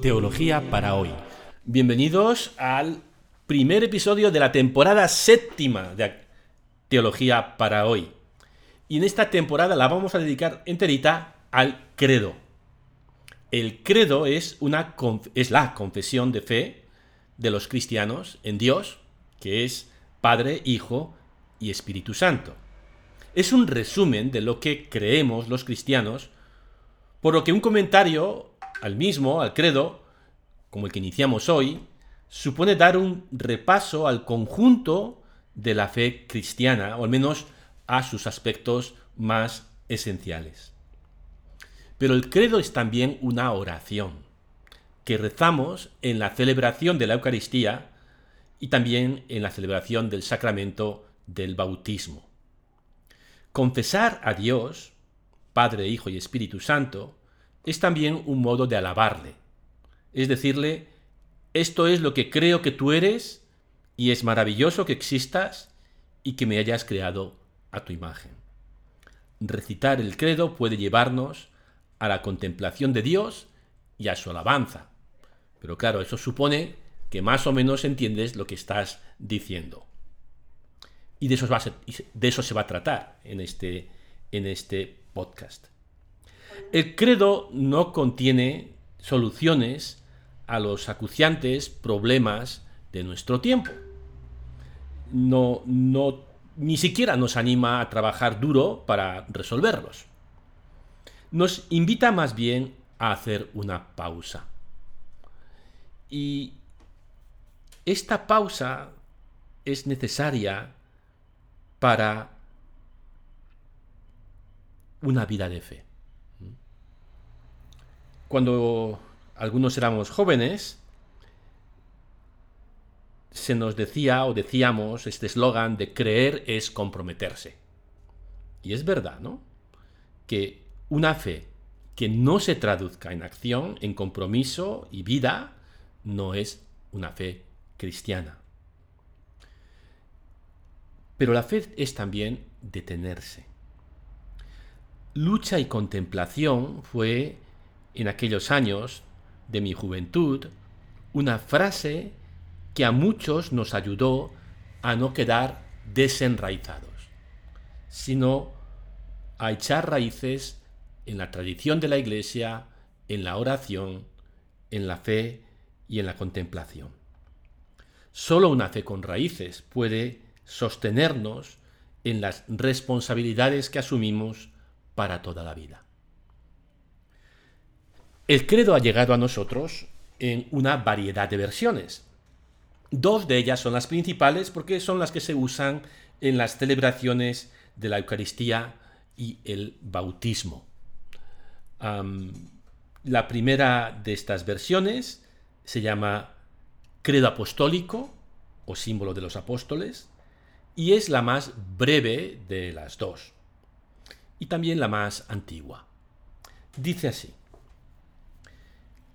Teología para hoy. Bienvenidos al primer episodio de la temporada séptima de Teología para hoy. Y en esta temporada la vamos a dedicar enterita al credo. El credo es, una, es la confesión de fe de los cristianos en Dios, que es Padre, Hijo y Espíritu Santo. Es un resumen de lo que creemos los cristianos, por lo que un comentario al mismo, al credo, como el que iniciamos hoy, supone dar un repaso al conjunto de la fe cristiana, o al menos a sus aspectos más esenciales. Pero el credo es también una oración que rezamos en la celebración de la Eucaristía y también en la celebración del sacramento del bautismo. Confesar a Dios, Padre, Hijo y Espíritu Santo, es también un modo de alabarle. Es decirle, esto es lo que creo que tú eres y es maravilloso que existas y que me hayas creado a tu imagen. Recitar el credo puede llevarnos a la contemplación de Dios y a su alabanza. Pero claro, eso supone que más o menos entiendes lo que estás diciendo. Y de eso, se va a tratar en este, en este podcast. El credo no contiene soluciones a los acuciantes problemas de nuestro tiempo. No, no, ni siquiera nos anima a trabajar duro para resolverlos. Nos invita más bien a hacer una pausa. Y esta pausa es necesaria para una vida de fe. Cuando algunos éramos jóvenes, se nos decía o decíamos este eslogan de creer es comprometerse. Y es verdad, ¿no? Que una fe que no se traduzca en acción, en compromiso y vida, no es una fe cristiana. Pero la fe es también detenerse. Lucha y contemplación fue, en aquellos años de mi juventud, una frase que a muchos nos ayudó a no quedar desenraizados, sino a echar raíces en la tradición de la Iglesia, en la oración, en la fe y en la contemplación. Solo una fe con raíces puede sostenernos en las responsabilidades que asumimos para toda la vida. El credo ha llegado a nosotros en una variedad de versiones. Dos de ellas son las principales porque son las que se usan en las celebraciones de la Eucaristía y el bautismo. la primera de estas versiones se llama credo apostólico o símbolo de los apóstoles y es la más breve de las dos, y también la más antigua. Dice así,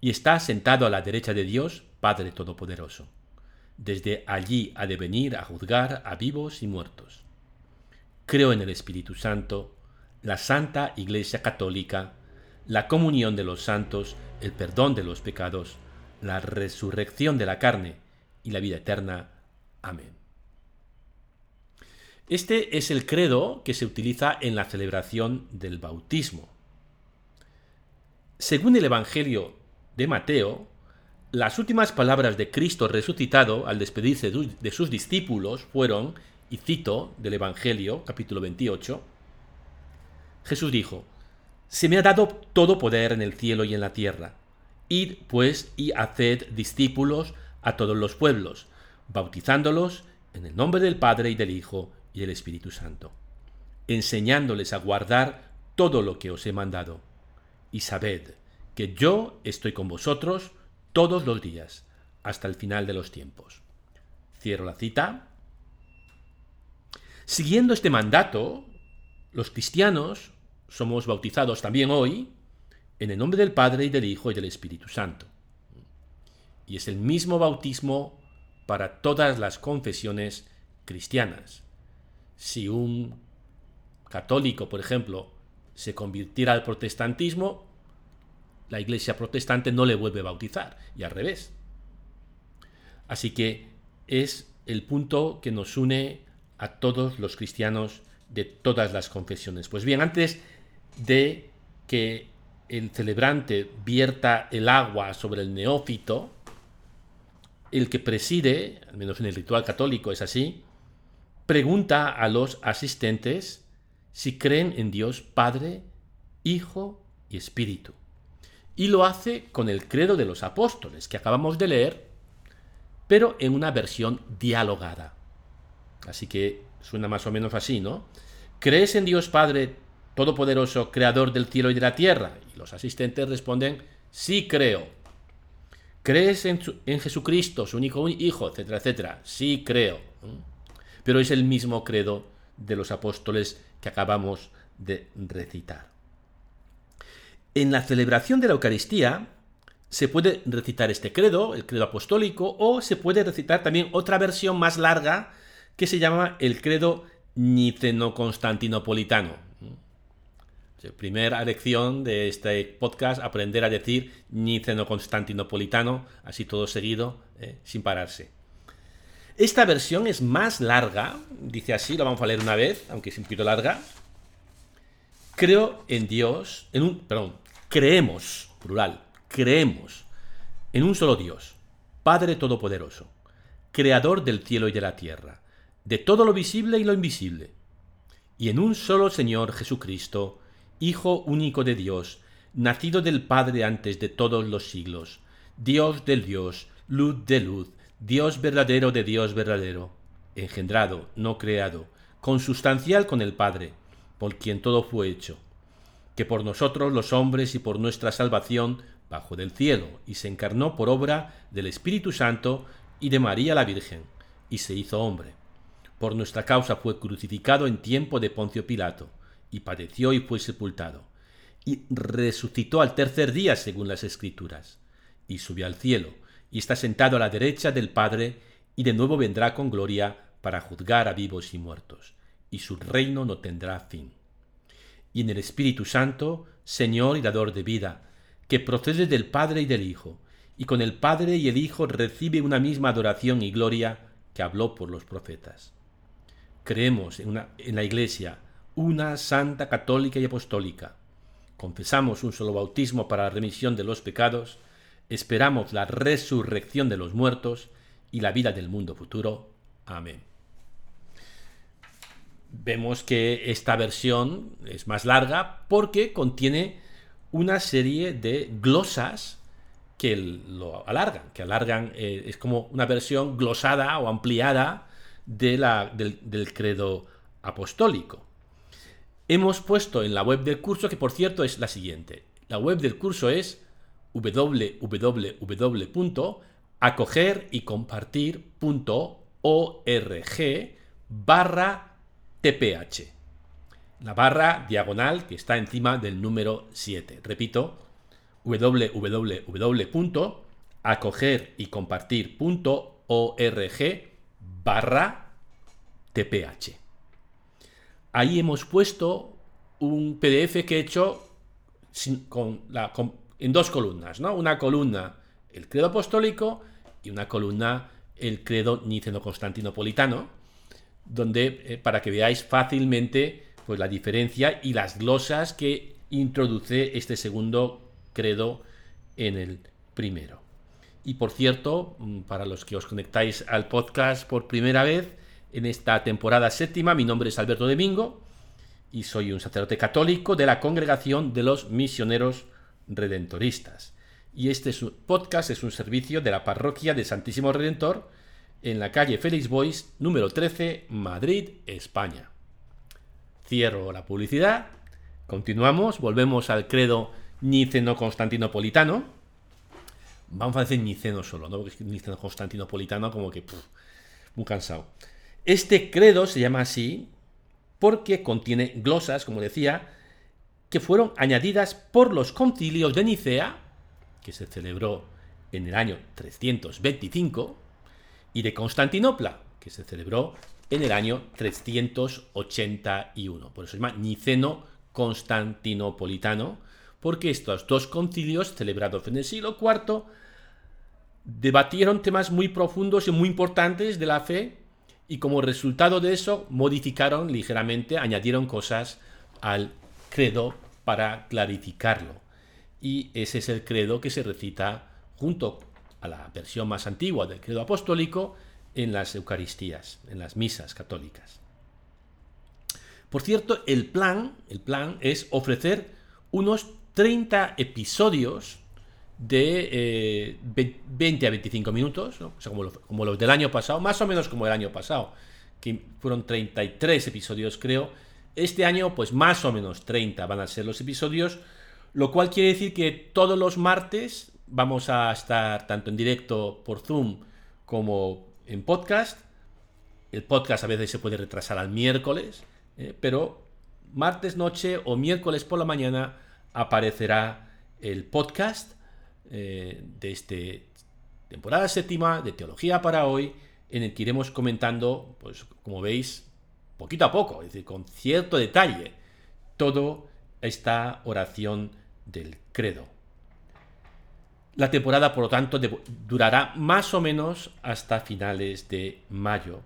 y está sentado a la derecha de Dios, Padre Todopoderoso. Desde allí ha de venir a juzgar a vivos y muertos. Creo en el Espíritu Santo, la Santa Iglesia Católica, la comunión de los santos, el perdón de los pecados, la resurrección de la carne y la vida eterna. Amén. Este es el credo que se utiliza en la celebración del bautismo. Según el Evangelio de Mateo, las últimas palabras de Cristo resucitado al despedirse de sus discípulos fueron, y cito del Evangelio, capítulo 28, Jesús dijo, Se me ha dado todo poder en el cielo y en la tierra. Id, pues, y haced discípulos a todos los pueblos, bautizándolos en el nombre del Padre y del Hijo y el Espíritu Santo, enseñándoles a guardar todo lo que os he mandado. Y sabed que yo estoy con vosotros todos los días, hasta el final de los tiempos. Cierro la cita. Siguiendo este mandato, los cristianos somos bautizados también hoy en el nombre del Padre y del Hijo y del Espíritu Santo. Y es el mismo bautismo para todas las confesiones cristianas. Si un católico, por ejemplo, se convirtiera al protestantismo, la iglesia protestante no le vuelve a bautizar, y al revés. Así que es el punto que nos une a todos los cristianos de todas las confesiones. Pues bien, antes de que el celebrante vierta el agua sobre el neófito, el que preside, al menos en el ritual católico es así, pregunta a los asistentes si creen en Dios Padre, Hijo y Espíritu. Y lo hace con el credo de los apóstoles que acabamos de leer, pero en una versión dialogada. Así que suena más o menos así, ¿no? ¿Crees en Dios Padre Todopoderoso, Creador del cielo y de la tierra? Y los asistentes responden, sí creo. ¿Crees en, Jesucristo, su único Hijo, etcétera, etcétera? Sí creo. Pero es el mismo credo de los apóstoles que acabamos de recitar. En la celebración de la Eucaristía se puede recitar este credo, el credo apostólico, o se puede recitar también otra versión más larga que se llama el credo niceno-constantinopolitano. Primera lección de este podcast, aprender a decir niceno-constantinopolitano, así todo seguido, eh, sin pararse. Esta versión es más larga, dice así, lo vamos a leer una vez, aunque es un poquito larga. Creo en Dios, en un, perdón, creemos, plural, creemos en un solo Dios, Padre Todopoderoso, Creador del cielo y de la tierra de todo lo visible y lo invisible, y en un solo Señor Jesucristo, Hijo único de Dios, nacido del Padre antes de todos los siglos, Dios del Dios, luz de luz, Dios verdadero de Dios verdadero, engendrado, no creado, consustancial con el Padre, por quien todo fue hecho, que por nosotros los hombres y por nuestra salvación bajó del cielo y se encarnó por obra del Espíritu Santo y de María la Virgen, y se hizo hombre por nuestra causa fue crucificado en tiempo de Poncio Pilato, y padeció y fue sepultado, y resucitó al tercer día según las Escrituras, y subió al cielo, y está sentado a la derecha del Padre, y de nuevo vendrá con gloria para juzgar a vivos y muertos, y su reino no tendrá fin. Y en el Espíritu Santo, Señor y dador de vida, que procede del Padre y del Hijo, y con el Padre y el Hijo recibe una misma adoración y gloria que habló por los profetas creemos en, una, la Iglesia, una santa católica y apostólica. Confesamos un solo bautismo para la remisión de los pecados, esperamos la resurrección de los muertos y la vida del mundo futuro. Amén. Vemos que esta versión es más larga porque contiene una serie de glosas que lo alargan, que alargan, eh, es como una versión glosada o ampliada la, del, credo apostólico. Hemos puesto en la web del curso, que por cierto es la siguiente. La web del curso es www.acogerycompartir.org barra tph. La barra diagonal que está encima del número 7. Repito, www.acogerycompartir.org barra TPH. Ahí hemos puesto un PDF que he hecho en dos columnas, ¿no? Una columna el credo apostólico y una columna el credo niceno-constantinopolitano, donde eh, para que veáis fácilmente pues, la diferencia y las glosas que introduce este segundo credo en el primero. Y por cierto, mm, para los que os conectáis al podcast por primera vez, en esta temporada séptima, mi nombre es Alberto Domingo y soy un sacerdote católico de la Congregación de los Misioneros Redentoristas. Y este podcast es un servicio de la Parroquia de Santísimo Redentor en la calle Félix Boys, número 13, Madrid, España. Cierro la publicidad, continuamos, volvemos al credo niceno-constantinopolitano Vamos a decir niceno solo, ¿no? Porque niceno constantinopolitano como que muy cansado. Este credo se llama así porque contiene glosas, como decía, que fueron añadidas por los concilios de Nicea, que se celebró en el año 325, y de Constantinopla, que se celebró en el año 381. Por eso se llama Niceno Constantinopolitano, porque estos dos concilios celebrados en el siglo IV debatieron temas muy profundos y muy importantes de la fe y como resultado de eso modificaron ligeramente, añadieron cosas al credo para clarificarlo. Y ese es el credo que se recita junto a la versión más antigua del credo apostólico en las Eucaristías, en las misas católicas. Por cierto, el plan, el plan es ofrecer unos 30 episodios de 20 eh, a 25 minutos, como, los, del año pasado, más o menos como el año pasado, que fueron 33 episodios creo. Este año, pues más o menos 30 van a ser los episodios, lo cual quiere decir que todos los martes vamos a estar tanto en directo por Zoom como en podcast. El podcast a veces se puede retrasar al miércoles, eh, pero martes noche o miércoles por la mañana aparecerá el podcast eh, de esta temporada séptima de Teología para hoy, en el que iremos comentando, pues como veis, poquito a poco, es decir, con cierto detalle, toda esta oración del credo. La temporada, por lo tanto, durará más o menos hasta finales de mayo,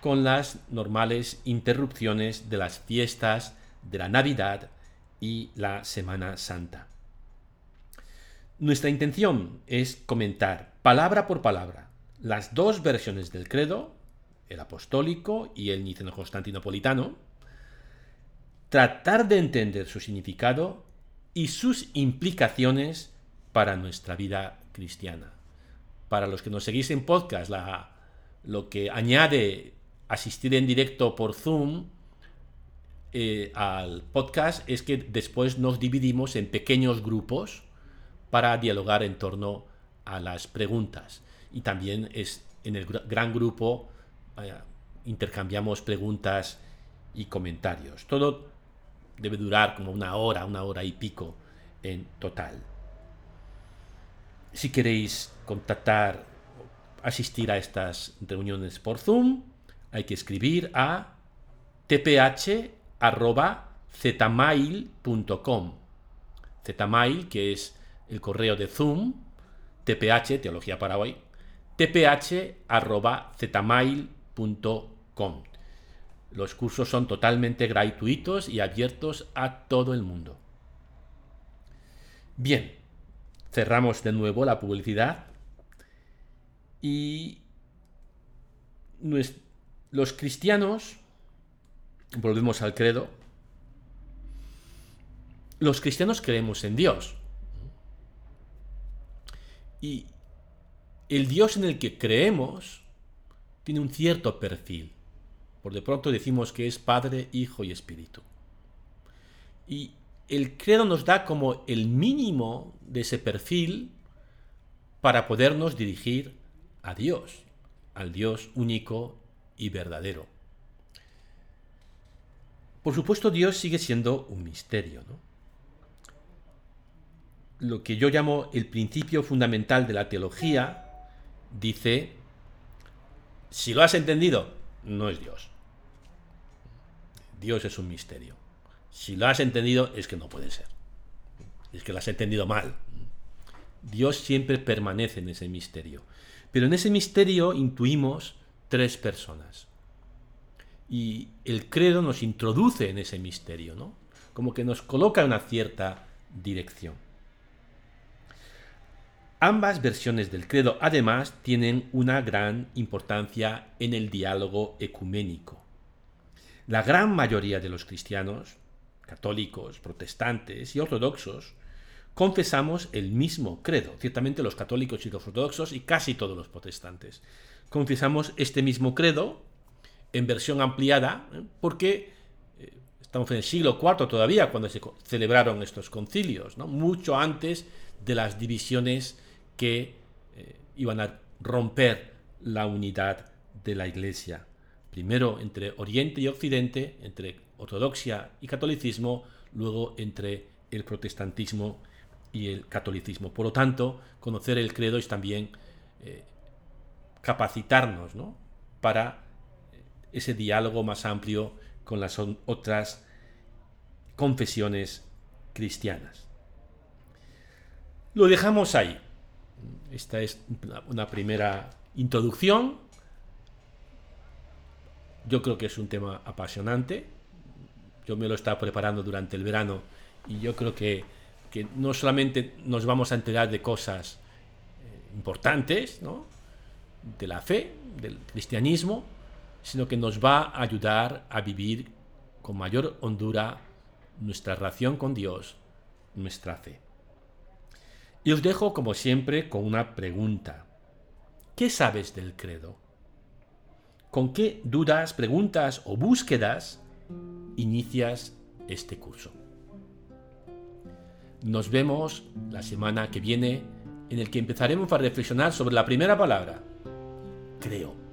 con las normales interrupciones de las fiestas de la Navidad y la Semana Santa. Nuestra intención es comentar palabra por palabra las dos versiones del credo, el apostólico y el niceno-constantinopolitano, tratar de entender su significado y sus implicaciones para nuestra vida cristiana. Para los que nos seguís en podcast, lo que añade asistir en directo por Zoom eh, al podcast es que después nos dividimos en pequeños grupos para dialogar en torno a las preguntas. Y también es en el gran grupo intercambiamos preguntas y comentarios. Todo debe durar como una hora, una hora y pico en total. Si queréis contactar, asistir a estas reuniones por Zoom, hay que escribir a tph.zmail.com. Zmail, que es el correo de Zoom, tph, Teología para hoy, tph.zmail.com. Los cursos son totalmente gratuitos y abiertos a todo el mundo. Bien, cerramos de nuevo la publicidad y los cristianos, volvemos al credo, los cristianos creemos en Dios. Y el Dios en el que creemos tiene un cierto perfil. Por de pronto decimos que es Padre, Hijo y Espíritu. Y el credo nos da como el mínimo de ese perfil para podernos dirigir a Dios, al Dios único y verdadero. Por supuesto, Dios sigue siendo un misterio, ¿no? lo que yo llamo el principio fundamental de la teología, dice, si lo has entendido, no es Dios. Dios es un misterio. Si lo has entendido, es que no puede ser. Es que lo has entendido mal. Dios siempre permanece en ese misterio. Pero en ese misterio intuimos tres personas. Y el credo nos introduce en ese misterio, ¿no? Como que nos coloca en una cierta dirección. Ambas versiones del credo además tienen una gran importancia en el diálogo ecuménico. La gran mayoría de los cristianos, católicos, protestantes y ortodoxos, confesamos el mismo credo, ciertamente los católicos y los ortodoxos y casi todos los protestantes. Confesamos este mismo credo en versión ampliada ¿eh? porque eh, estamos en el siglo IV todavía cuando se celebraron estos concilios, ¿no? mucho antes de las divisiones que iban a romper la unidad de la Iglesia. Primero entre Oriente y Occidente, entre ortodoxia y catolicismo, luego entre el protestantismo y el catolicismo. Por lo tanto, conocer el credo es también eh, capacitarnos para ese diálogo más amplio con las otras confesiones cristianas. Lo dejamos ahí. Esta es una primera introducción. Yo creo que es un tema apasionante. Yo me lo estaba preparando durante el verano y yo creo que, no solamente nos vamos a enterar de cosas eh, importantes, de la fe, del cristianismo, sino que nos va a ayudar a vivir con mayor hondura nuestra relación con Dios, nuestra fe. Y os dejo, como siempre, con una pregunta. ¿Qué sabes del credo? ¿Con qué dudas, preguntas o búsquedas inicias este curso? Nos vemos la semana que viene en el que empezaremos a reflexionar sobre la primera palabra, creo.